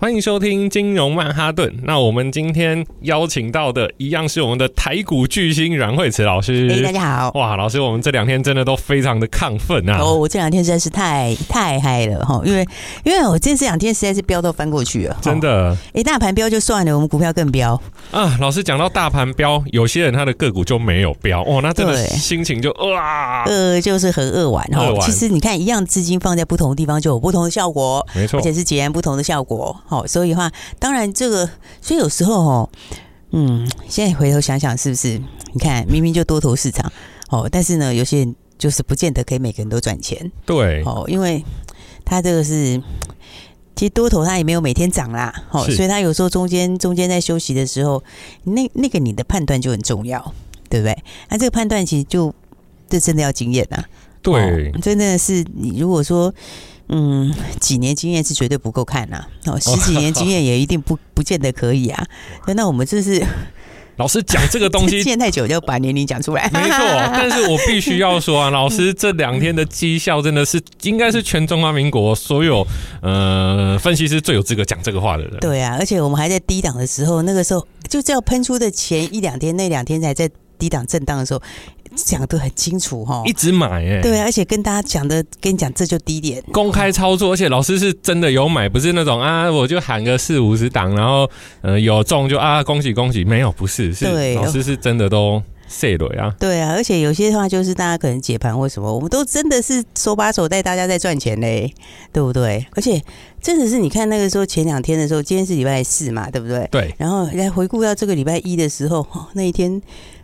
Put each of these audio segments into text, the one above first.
欢迎收听金融曼哈顿。那我们今天邀请到的一样是我们的台股巨星阮慧慈老师。哎，大家好！哇，老师，我们这两天真的都非常的亢奋啊！哦，我这两天实在是太太嗨了哈，因为因为我这这两天实在是飙到翻过去了，真的。哎，大盘飙就算了，我们股票更飙啊！老师讲到大盘飙，有些人他的个股就没有飙哦，那真的心情就哇，呃，就是很扼腕哈。其实你看，一样资金放在不同的地方就有不同的效果，没错，而且是截然不同的效果。好，所以的话，当然这个，所以有时候哦，嗯，现在回头想想，是不是？你看，明明就多头市场哦，但是呢，有些人就是不见得可以每个人都赚钱。对，哦，因为他这个是，其实多头他也没有每天涨啦，哦，所以他有时候中间中间在休息的时候，那那个你的判断就很重要，对不对？那这个判断其实就这真的要经验呐，对，真的是你如果说。嗯，几年经验是绝对不够看呐、啊，哦，十几年经验也一定不不见得可以啊。那我们这是 老师讲这个东西，见太久就把年龄讲出来，没错。但是我必须要说啊，老师这两天的绩效真的是应该是全中华民国所有呃分析师最有资格讲这个话的人。对啊，而且我们还在低档的时候，那个时候就这样喷出的前一两天，那两天才在低档震荡的时候。讲的很清楚哈，一直买哎、欸，对，而且跟大家讲的，跟你讲这就低点，公开操作，而且老师是真的有买，不是那种啊，我就喊个四五十档，然后呃有中就啊恭喜恭喜，没有，不是，是老师是真的都碎了呀，对啊，而且有些话就是大家可能解盘或什么，我们都真的是手把手带大家在赚钱嘞，对不对？而且真的是你看那个时候前两天的时候，今天是礼拜四嘛，对不对？对，然后来回顾到这个礼拜一的时候，那一天。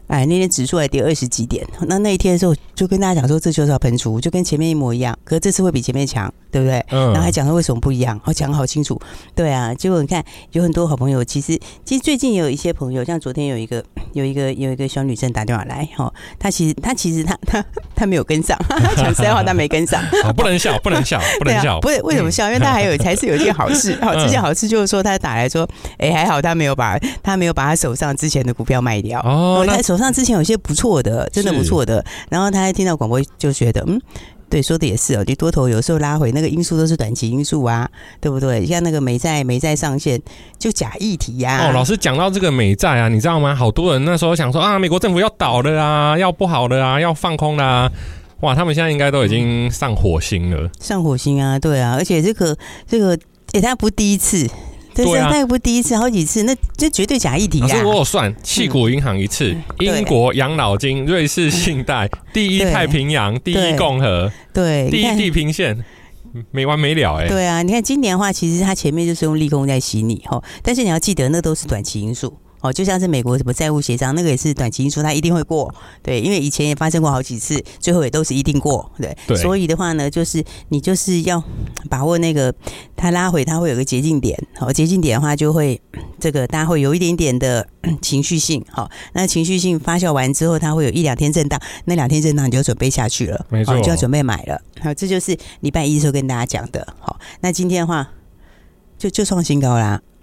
哎，那天指数还跌二十几点，那那一天的时候就跟大家讲说，这就是要喷出，就跟前面一模一样，可是这次会比前面强，对不对？嗯。然后还讲说为什么不一样，我讲得好清楚。对啊，结果你看有很多好朋友，其实其实最近也有一些朋友，像昨天有一个有一个有一个小女生打电话来，哈，她其实她其实她她她没有跟上，讲实在话她没跟上，不能笑，不能笑，不能笑，不是为什么笑？因为她还有 才是有一件好事，好，这件好事就是说她打来说，哎，还好她没有把她没有把她手上之前的股票卖掉哦，她手上之前有些不错的，真的不错的。然后他还听到广播，就觉得嗯，对，说的也是哦。你多头有时候拉回，那个因素都是短期因素啊，对不对？像那个美债，美债上限就假议题呀、啊。哦，老师讲到这个美债啊，你知道吗？好多人那时候想说啊，美国政府要倒了啊，要不好了啊，要放空啦、啊。哇，他们现在应该都已经上火星了。上火星啊，对啊，而且这个这个，哎，他不第一次。对啊，那又不第一次，好几次，那这绝对假议题啊！可是我有算，矽谷银行一次，英国养老金、瑞士信贷、第一太平洋、第一共和、对，第一地平线，没完没了哎！对啊，你看今年的话，其实它前面就是用利空在洗你哈，但是你要记得，那都是短期因素。哦，就像是美国什么债务协商，那个也是短期因素，它一定会过，对，因为以前也发生过好几次，最后也都是一定过，对。对。所以的话呢，就是你就是要把握那个它拉回，它会有个捷径点，好，捷径点的话就会这个大家会有一点点的 情绪性，好，那情绪性发酵完之后，它会有一两天震荡，那两天震荡你就准备下去了，没错，就要准备买了，好，这就是礼拜一的时候跟大家讲的，好，那今天的话就就创新高啦。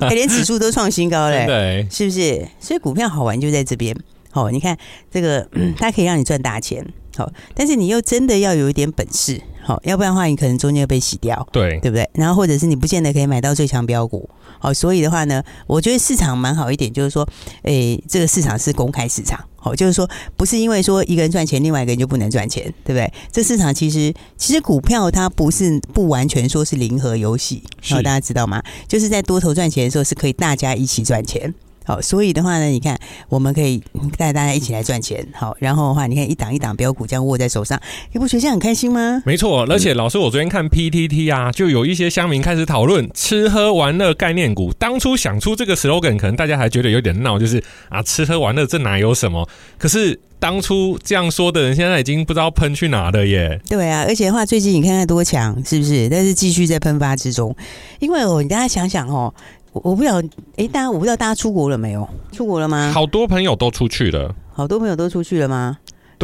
哎，连指数都创新高嘞，对，是不是？所以股票好玩就在这边。好，你看这个，它可以让你赚大钱。好，但是你又真的要有一点本事。好，要不然的话，你可能中间被洗掉。对，对不对？然后或者是你不见得可以买到最强标股。好，所以的话呢，我觉得市场蛮好一点，就是说，诶，这个市场是公开市场。好，就是说，不是因为说一个人赚钱，另外一个人就不能赚钱，对不对？这市场其实，其实股票它不是不完全说是零和游戏，好，大家知道吗？就是在多头赚钱的时候，是可以大家一起赚钱。好，所以的话呢，你看，我们可以带大家一起来赚钱。好，然后的话，你看一档一档标股这样握在手上，你不觉得这样很开心吗？没错，而且老师，我昨天看 PTT 啊，就有一些乡民开始讨论吃喝玩乐概念股。当初想出这个 slogan，可能大家还觉得有点闹，就是啊，吃喝玩乐这哪有什么？可是当初这样说的人，现在已经不知道喷去哪了耶。对啊，而且的话，最近你看看多强，是不是？但是继续在喷发之中，因为哦，你大家想想哦。我不知道，哎，大家我不知道大家出国了没有？出国了吗？好多朋友都出去了，好多朋友都出去了吗？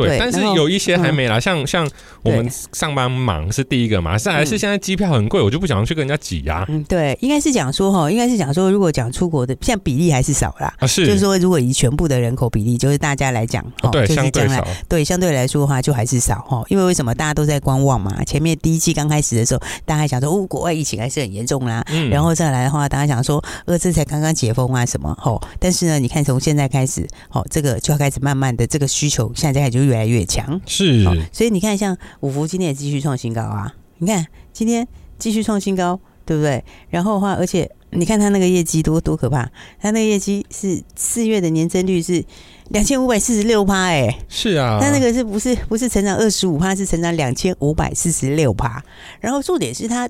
对，但是有一些还没来，嗯、像像我们上班忙是第一个嘛，再来是现在机票很贵，我就不想去跟人家挤呀、啊。嗯，对，应该是讲说哈，应该是讲说，如果讲出国的，现在比例还是少啦。啊，是，就是说，如果以全部的人口比例，就是大家来讲，哦，对，就是将来相对少，对，相对来说的话，就还是少哈。因为为什么大家都在观望嘛？前面第一季刚开始的时候，大家还想说，哦，国外疫情还是很严重啦。嗯，然后再来的话，大家想说，呃，这才刚刚解封啊，什么？吼，但是呢，你看从现在开始，哦，这个就要开始慢慢的这个需求，现在开始就越来越强。是，所以你看，像五福今天也继续创新高啊！你看今天继续创新高，对不对？然后的话，而且你看它那个业绩多多可怕，它那个业绩是四月的年增率是两千五百四十六趴，哎，是啊，它那个是不是不是成长二十五趴，是成长两千五百四十六趴。然后重点是它。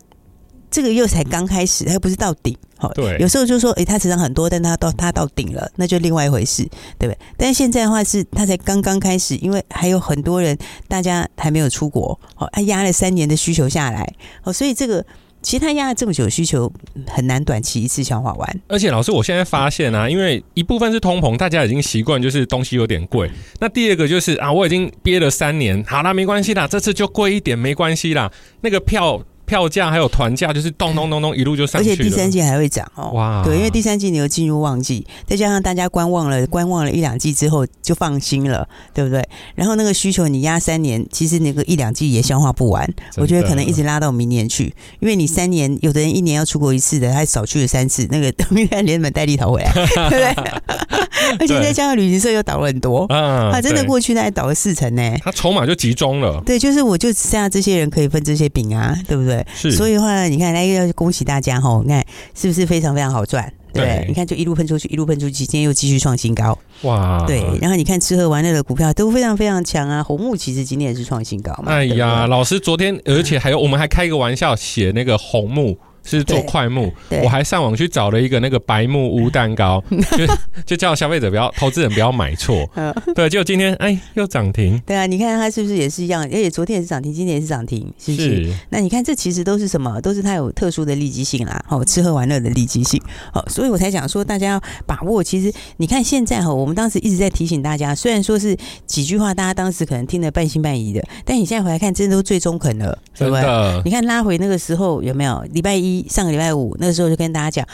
这个又才刚开始，它又不是到顶，好，对，有时候就说，诶，它成长很多，但它到它到顶了，那就另外一回事，对不对？但是现在的话是它才刚刚开始，因为还有很多人，大家还没有出国，好，它压了三年的需求下来，哦，所以这个其实它压了这么久的需求很难短期一次消化完。而且老师，我现在发现啊，因为一部分是通膨，大家已经习惯就是东西有点贵，那第二个就是啊，我已经憋了三年，好啦，没关系啦，这次就贵一点没关系啦，那个票。票价还有团价，就是咚咚咚咚一路就上去了。而且第三季还会涨哦。哇，对，因为第三季你又进入旺季，再加上大家观望了，观望了一两季之后就放心了，对不对？然后那个需求你压三年，其实那个一两季也消化不完。我觉得可能一直拉到明年去，因为你三年，有的人一年要出国一次的，他少去了三次，那个等于连本带利逃回来，对不对？而且再加上旅行社又倒了很多，啊，他真的过去那还倒了四成呢。他筹码就集中了。对，就是我就剩下这些人可以分这些饼啊，对不对？是，所以的话，你看，那要恭喜大家哈！你看是不是非常非常好赚？对，对，你看就一路喷出去，一路喷出去，今天又继续创新高，哇！对，然后你看吃喝玩乐的股票都非常非常强啊。红木其实今天也是创新高嘛。哎呀，老师昨天，而且还有我们还开一个玩笑，写那个红木。是做快木，我还上网去找了一个那个白木屋蛋糕，就就叫消费者不要，投资人不要买错。对，结果今天哎又涨停。对啊，你看它是不是也是一样？而且昨天也是涨停，今天也是涨停，是不是？是那你看这其实都是什么？都是它有特殊的利基性啦，哦吃喝玩乐的利基性。哦，所以我才讲说大家要把握。其实你看现在哈，我们当时一直在提醒大家，虽然说是几句话，大家当时可能听得半信半疑的，但你现在回来看，真的都最中肯了，对不对？你看拉回那个时候有没有？礼拜一。上个礼拜五那个时候就跟大家讲，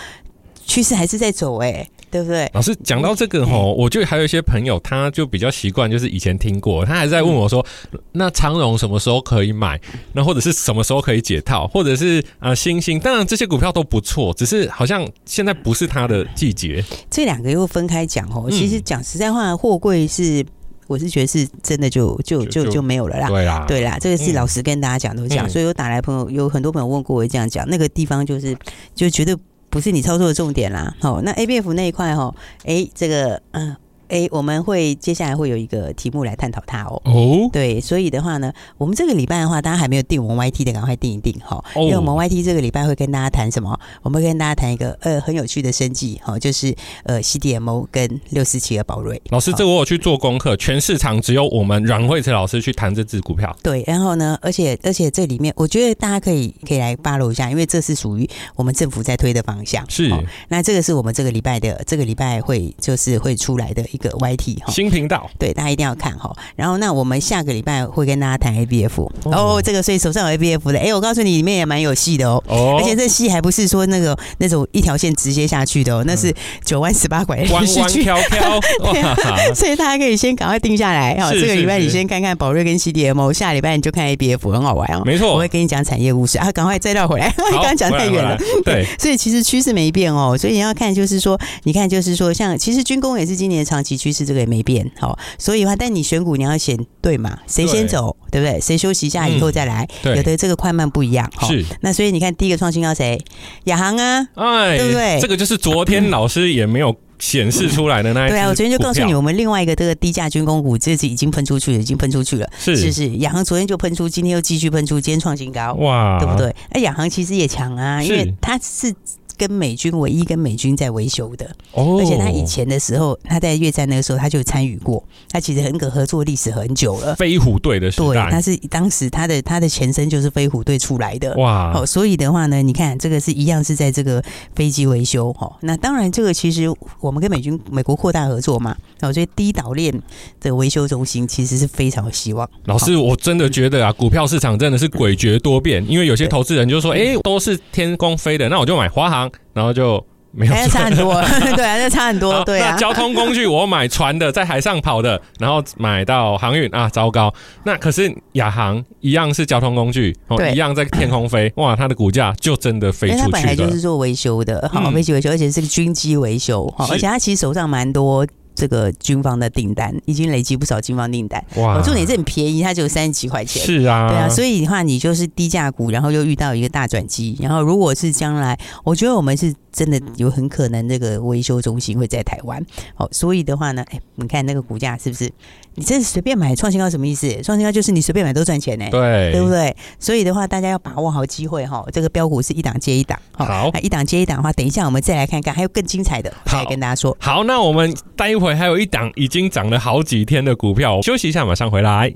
趋势还是在走哎、欸，对不对？老师讲到这个吼，我就还有一些朋友，他就比较习惯，就是以前听过，他还在问我说，嗯、那长荣什么时候可以买？那或者是什么时候可以解套？或者是啊，星星？当然这些股票都不错，只是好像现在不是它的季节。这两个又分开讲哦。其实讲实在话，货柜是。我是觉得是真的就就就就没有了啦，对啦，对啦，这个是老实跟大家讲都讲，所以有打来朋友有很多朋友问过我这样讲，那个地方就是就绝对不是你操作的重点啦。好，那 ABF 那一块哈，哎，这个嗯。哎、欸，我们会接下来会有一个题目来探讨它哦。哦，对，所以的话呢，我们这个礼拜的话，大家还没有订我们 YT 的，赶快订一订哈。哦、因为我们 YT 这个礼拜会跟大家谈什么？我们会跟大家谈一个呃很有趣的生计哈，就是呃 CDMO 跟六四七的宝瑞。老师，这我有去做功课，全市场只有我们阮慧慈老师去谈这支股票。对，然后呢，而且而且这里面，我觉得大家可以可以来 follow 一下，因为这是属于我们政府在推的方向。是，那这个是我们这个礼拜的这个礼拜会就是会出来的一个 YT 哈。新频道，对，大家一定要看哈。然后，那我们下个礼拜会跟大家谈 ABF 哦。这个，所以手上有 ABF 的，哎，我告诉你，里面也蛮有戏的哦。哦，而且这戏还不是说那个那种一条线直接下去的哦，那是九弯十八拐，弯弯飘飘。所以大家可以先赶快定下来哈。这个礼拜你先看看宝瑞跟 CDMO，下礼拜你就看 ABF，很好玩哦。没错，我会跟你讲产业故事啊。赶快再绕回来，刚刚讲太远了。对，所以其实趋势没变哦。所以你要看，就是说，你看，就是说，像其实军工也是今年的长期趋势，这个也没变好，所以的话，但你选股你要选对嘛？谁先走，对，对不对？谁休息一下以后再来，嗯、有的这个快慢不一样。是，那所以你看第一个创新高谁？亚航啊，哎，对不对？这个就是昨天老师也没有显示出来的那一、嗯、对啊，我昨天就告诉你，我们另外一个这个低价军工股，这次已经喷出去了，已经喷出去了。是是是，亚航昨天就喷出，今天又继续喷出，今天创新高，哇，对不对？哎，亚航其实也强啊，因为它是。跟美军唯一跟美军在维修的。哦，而且他以前的时候，他在越战那个时候他就参与过，他其实很可合作历史很久了。飞虎队的时代，对，他是当时他的他的前身就是飞虎队出来的。哇，哦，所以的话呢，你看这个是一样是在这个飞机维修。哦，那当然这个其实我们跟美军美国扩大合作嘛，哦，所以第一岛链的维修中心其实是非常有希望。老师，我真的觉得啊，股票市场真的是诡谲多变，因为有些投资人就说，哎、欸，都是天空飞的，那我就买华航，然后就。没有差很多，对啊，那差很多，对啊。那交通工具我买船的，在海上跑的，然后买到航运啊，糟糕。那可是亚航一样是交通工具，哦，一样在天空飞，哇，它的股价就真的飞出去了。它本来就是做维修的，好，飞机维修，而且是个军机维修，好，而且它其实手上蛮多。这个军方的订单已经累积不少军方订单，哇！重点是很便宜，它只有三十几块钱，是啊，对啊，所以的话，你就是低价股，然后又遇到一个大转机，然后如果是将来，我觉得我们是真的有很可能这个维修中心会在台湾，好，所以的话呢，哎，你看那个股价是不是？你这是随便买创新高什么意思？创新高就是你随便买都赚钱呢，对，对不对？所以的话，大家要把握好机会哈，这个标股是一档接一档，好，一档接一档的话，等一下我们再来看看，还有更精彩的，再来跟大家说。好，那我们待会还有一档。已经涨了好几天的股票，休息一下，马上回来。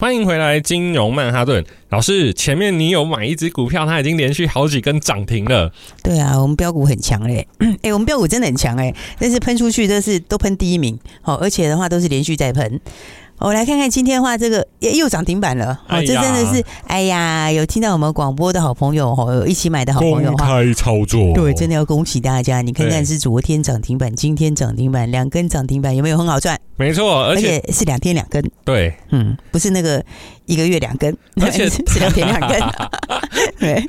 欢迎回来，金融曼哈顿老师。前面你有买一只股票，它已经连续好几根涨停了。对啊，我们标股很强嘞，哎、我们标股真的很强哎，但是喷出去都是都喷第一名，好，而且的话都是连续在喷。我来看看今天的话，这个又涨停板了。哦，这真的是，哎呀，有听到我们广播的好朋友哦，有一起买的好朋友，公开操作，对，真的要恭喜大家。你看看是昨天涨停板，今天涨停板，两根涨停板，有没有很好赚？没错，而且，而且是两天两根。对，嗯，不是那个一个月两根，而且 是两天两根。对，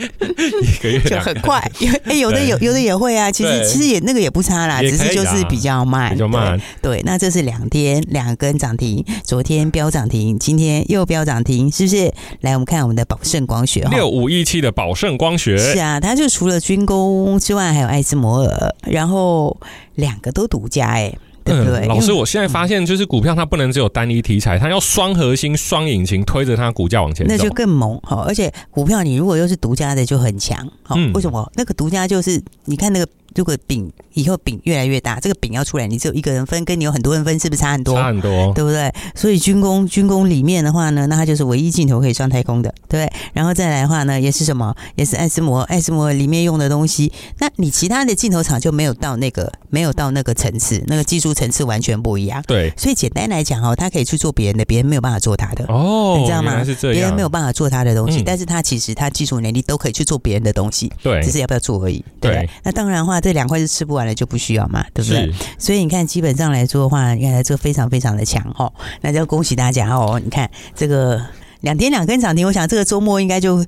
一个月就很快。哎，有的有有的也会啊。其实其实也那个也不差啦，只是就是比较慢，比较慢。对，那这是两天两根涨停，昨天飙涨停，今天又飙涨停，是不是？来，我们看我们的宝盛光学，六五一七的宝盛光学，是啊，它就除了军工之外，还有爱斯摩尔，然后两个都独家哎。对不对？嗯，老师，我现在发现，就是股票它不能只有单一题材，它要双核心、双引擎推着它股价往前走，那就更猛哈。而且股票你如果又是独家的，就很强。好，为什么？那个独家就是你看那个。如果饼以后饼越来越大，这个饼要出来，你只有一个人分，跟你有很多人分，是不是差很多？差很多，对不对？所以军工军工里面的话呢，那它就是唯一镜头可以上太空的，对。然后再来的话呢，也是什么？也是爱斯摩，爱斯摩里面用的东西。那你其他的镜头厂就没有到那个，没有到那个层次，那个技术层次完全不一样。对。所以简单来讲哦，他可以去做别人的，别人没有办法做他的。哦，你知道吗？是这样。别人没有办法做他的东西，嗯、但是他其实他技术能力都可以去做别人的东西。对。只是要不要做而已。对。对那当然的话，这两块是吃不完。的就不需要嘛，对不对？所以你看，基本上来说的话，你看他这个非常非常的强哦。那就恭喜大家哦！你看这个两天两根涨停，我想这个周末应该就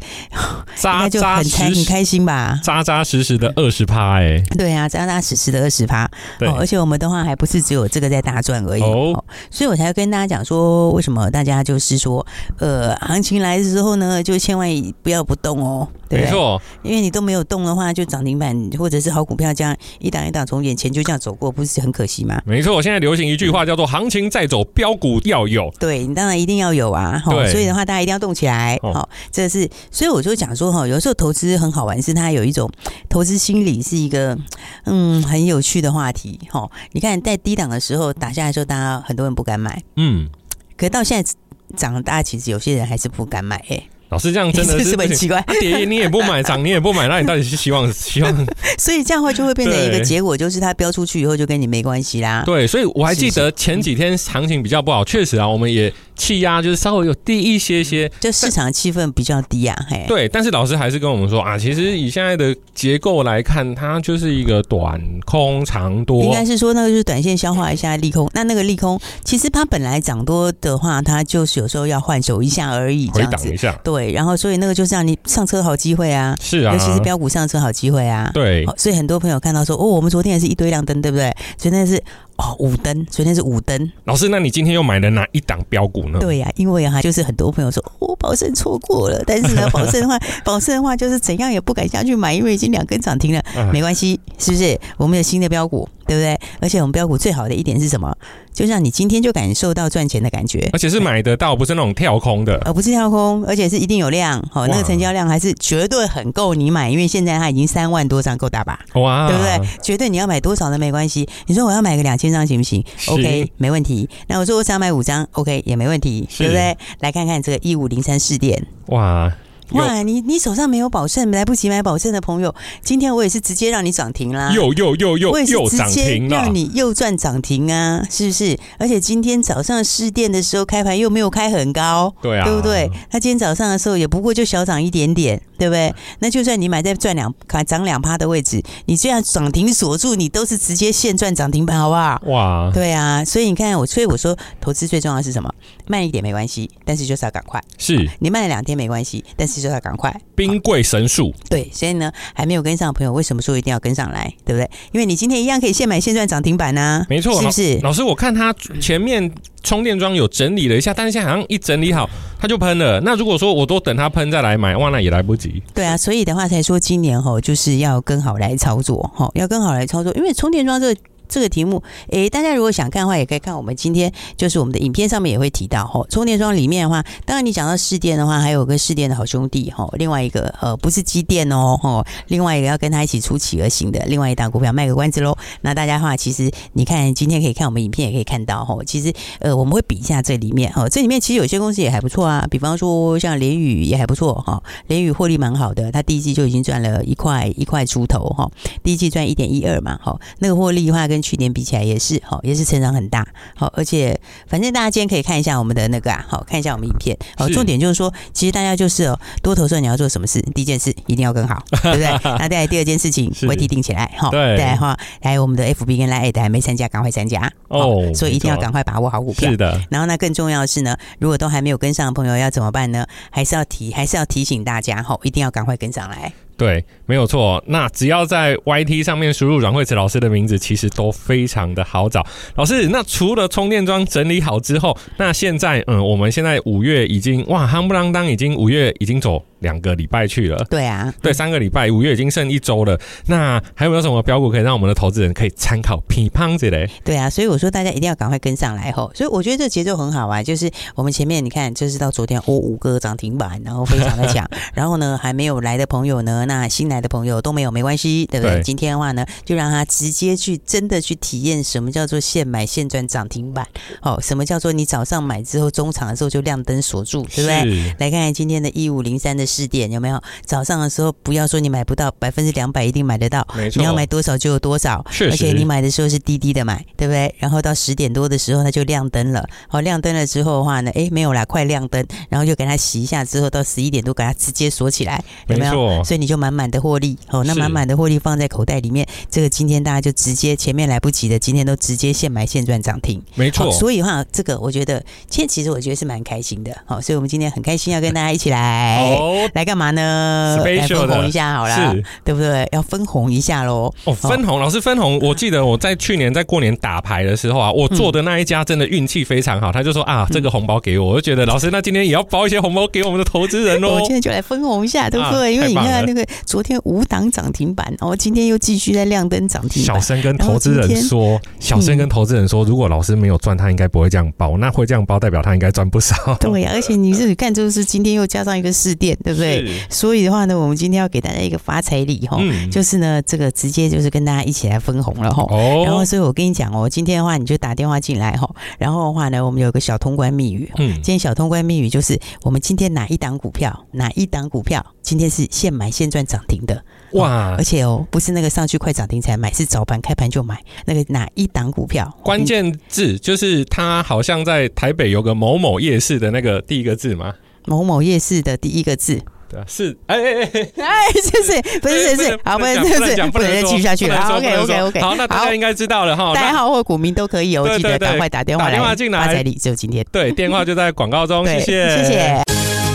扎扎应该就很开很开心吧，扎扎实实的二十趴哎，对啊，扎扎实实的二十趴，对、哦，而且我们的话还不是只有这个在大赚而已。哦，哦，所以我才跟大家讲说，为什么大家就是说，呃，行情来的时候呢，就千万不要不动哦，对。对没错，因为你都没有动的话，就涨停板或者是好股票这样一档一档从眼前就这样走过，不是很可惜吗？没错，现在流行一句话叫做“行情在走，标股要有”，对你当然一定要有啊，对，所以的话大家一定要动起来，好、哦，这是，所以我就讲说哈，有时候投资很好玩，是它有一种投资心理是一个嗯很有趣的话题，哈，你看在低档的时候打下来的时候，大家很多人不敢买，嗯，可是到现在涨了，大家其实有些人还是不敢买，哎。老师这样真的 是，是很奇怪？跌你也不买，涨 你也不买，那你到底是希望希望？所以这样的话就会变成一个结果，就是它飙出去以后就跟你没关系啦。对，所以我还记得前几天行情比较不好，确实啊，我们也。气压就是稍微有低一些些，就市场气氛比较低啊。嘿，对，但是老师还是跟我们说啊，其实以现在的结构来看，它就是一个短空长多。应该是说那个就是短线消化一下利空。那那个利空，其实它本来涨多的话，它就是有时候要换手一下而已，这样子。回档一下。对，然后所以那个就是让你上车好机会啊。是啊。尤其是标股上车好机会啊。对。所以很多朋友看到说，哦，我们昨天也是一堆亮灯，对不对？所以那是。哦，五灯，昨天是五灯。老师，那你今天又买了哪一档标股呢？对呀、啊，因为哈、啊，就是很多朋友说，我宝盛错过了，但是呢，保盛的话，保盛的话就是怎样也不敢下去买，因为已经两根涨停了。没关系，是不是？我们有新的标股。对不对？而且我们标股最好的一点是什么？就像你今天就感受到赚钱的感觉，而且是买得到，不是那种跳空的，而不是跳空，而且是一定有量。好，那个成交量还是绝对很够你买，因为现在它已经三万多张，够大吧？哇，对不对？绝对你要买多少都没关系。你说我要买个两千张行不行？OK，没问题。那我说我想买五张，OK 也没问题，对不对？来看看这个一五零三试电，哇。哇，你你手上没有宝盛，来不及买宝盛的朋友，今天我也是直接让你涨停啦！又又又又，我也是直接让你又赚涨停啊，是不是？而且今天早上试电的时候开盘又没有开很高，对啊，对不对？那今天早上的时候也不过就小涨一点点，对不对？那就算你买在赚两涨两趴的位置，你这样涨停锁住，你都是直接现赚涨停板，好不好？哇，对啊，所以你看我，所以我说投资最重要的是什么？慢一点没关系，但是就是要赶快。是你慢了两天没关系，但是。就要赶快，兵贵神速。对，所以呢，还没有跟上的朋友，为什么说一定要跟上来？对不对？因为你今天一样可以现买现赚涨停板呢。没错，是不是？老师，我看他前面充电桩有整理了一下，但是现在好像一整理好，他就喷了。那如果说我都等他喷再来买，哇，那也来不及。对啊，所以的话才说今年吼就是要更好来操作，吼要更好来操作，因为充电桩这个。这个题目，诶，大家如果想看的话，也可以看我们今天就是我们的影片上面也会提到吼，充电桩里面的话，当然你讲到市电的话，还有个市电的好兄弟吼，另外一个呃不是机电哦吼，另外一个要跟他一起出奇而行的另外一档股票，卖个关子喽。那大家的话，其实你看今天可以看我们影片，也可以看到吼，其实呃我们会比一下这里面哈，这里面其实有些公司也还不错啊，比方说像联宇也还不错哈，联宇获利蛮好的，它第一季就已经赚了一块一块出头哈，第一季赚一点一二嘛，哈，那个获利的话跟去年比起来也是好，也是成长很大好，而且反正大家今天可以看一下我们的那个啊，好看一下我们影片。好，重点就是说，其实大家就是哦，多头时候你要做什么事？第一件事一定要更好，对不对？那再来第二件事情，问题定起来哈。对，再来哈，来我们的 FB 跟 Line 还没参加，赶快参加哦。所以一定要赶快把握好股票。是的。然后呢，更重要的是呢，如果都还没有跟上的朋友要怎么办呢？还是要提，还是要提醒大家哈，一定要赶快跟上来。对，没有错。那只要在 YT 上面输入阮慧慈老师的名字，其实都非常的好找。老师，那除了充电桩整理好之后，那现在，嗯，我们现在五月已经哇，夯不啷当，已经五月已经走。两个礼拜去了，对啊，对，三个礼拜，五月已经剩一周了。那还有没有什么标股可以让我们的投资人可以参考？乒乓之类。对啊，所以我说大家一定要赶快跟上来吼。所以我觉得这节奏很好啊，就是我们前面你看，就是到昨天哦，五个涨停板，然后非常的强。然后呢，还没有来的朋友呢，那新来的朋友都没有没关系，对不对？对今天的话呢，就让他直接去真的去体验什么叫做现买现赚涨停板。哦，什么叫做你早上买之后中场的时候就亮灯锁住，对不对？来看看今天的一五零三的。试点，有没有？早上的时候不要说你买不到百分之两百一定买得到，没错，你要买多少就有多少，而且你买的时候是低低的买，对不对？然后到十点多的时候它就亮灯了，好，亮灯了之后的话呢，哎，没有啦，快亮灯，然后就给它洗一下，之后到十一点多给它直接锁起来，有没有？没，所以你就满满的获利，哦，那满满的获利放在口袋里面，这个今天大家就直接前面来不及的，今天都直接现买现赚涨停，没错。所以的话，这个我觉得，今天其实我觉得是蛮开心的，好，所以我们今天很开心要跟大家一起来，哦，来干嘛呢？来分红一下好了，对不对？要分红一下喽。哦，分红，老师分红，我记得我在去年在过年打牌的时候啊，我做的那一家真的运气非常好，他就说啊，这个红包给我，我就觉得老师那今天也要包一些红包给我们的投资人喽。我今天就来分红一下，对不对？因为你看那个昨天五档涨停板，然后今天又继续在亮灯涨停。小生跟投资人说，小生跟投资人说，如果老师没有赚，他应该不会这样包，那会这样包代表他应该赚不少。对呀，而且你自己看，就是今天又加上一个试电，对不对？所以的话呢，我们今天要给大家一个发财礼哈，就是呢，这个直接就是跟大家一起来分红了哈。然后，所以我跟你讲哦，今天的话你就打电话进来哈，然后的话呢，我们有个小通关密语，嗯，今天小通关密语就是我们今天哪一档股票，哪一档股票今天是现买现赚涨停的哇！而且哦，不是那个上去快涨停才买，是早盘开盘就买那个哪一档股票？关键字就是它好像在台北有个某某夜市的那个第一个字吗？某某夜市的第一个字。是，哎哎哎，哎，是是，不是是是，好，不是不是，不能再继续下去了。OK OK OK，好，那大家应该知道了哈，代号或股民都可以哦，记得赶快打电话来，打电话进来，发财礼只有今天。对，电话就在广告中，谢谢，谢谢。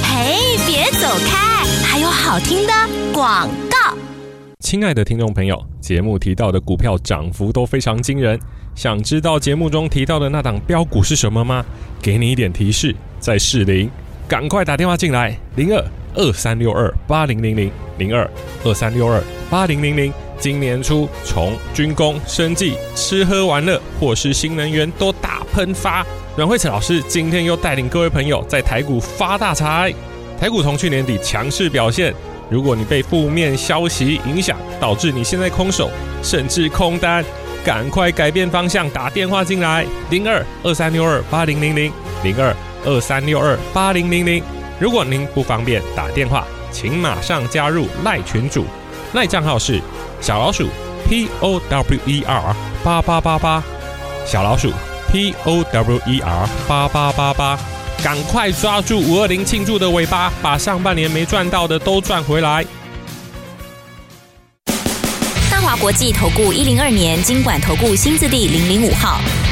嘿，别走开，还有好听的广告。亲爱的听众朋友，节目提到的股票涨幅都非常惊人，想知道节目中提到的那档标股是什么吗？给你一点提示，在士林，赶快打电话进来，零二。二三六二八零零零零二二三六二八零零零，今年初从军工、生计、吃喝玩乐或是新能源都大喷发。阮慧慈老师今天又带领各位朋友在台股发大财。台股从去年底强势表现，如果你被负面消息影响，导致你现在空手甚至空单，赶快改变方向，打电话进来零二二三六二八零零零零二二三六二八零零零。如果您不方便打电话，请马上加入赖群主，赖账号是小老鼠 P O W E R 八八八八，小老鼠 P O W E R 八八八八，赶快抓住五二零庆祝的尾巴，把上半年没赚到的都赚回来。大华国际投顾一零二年经管投顾新字第零零五号。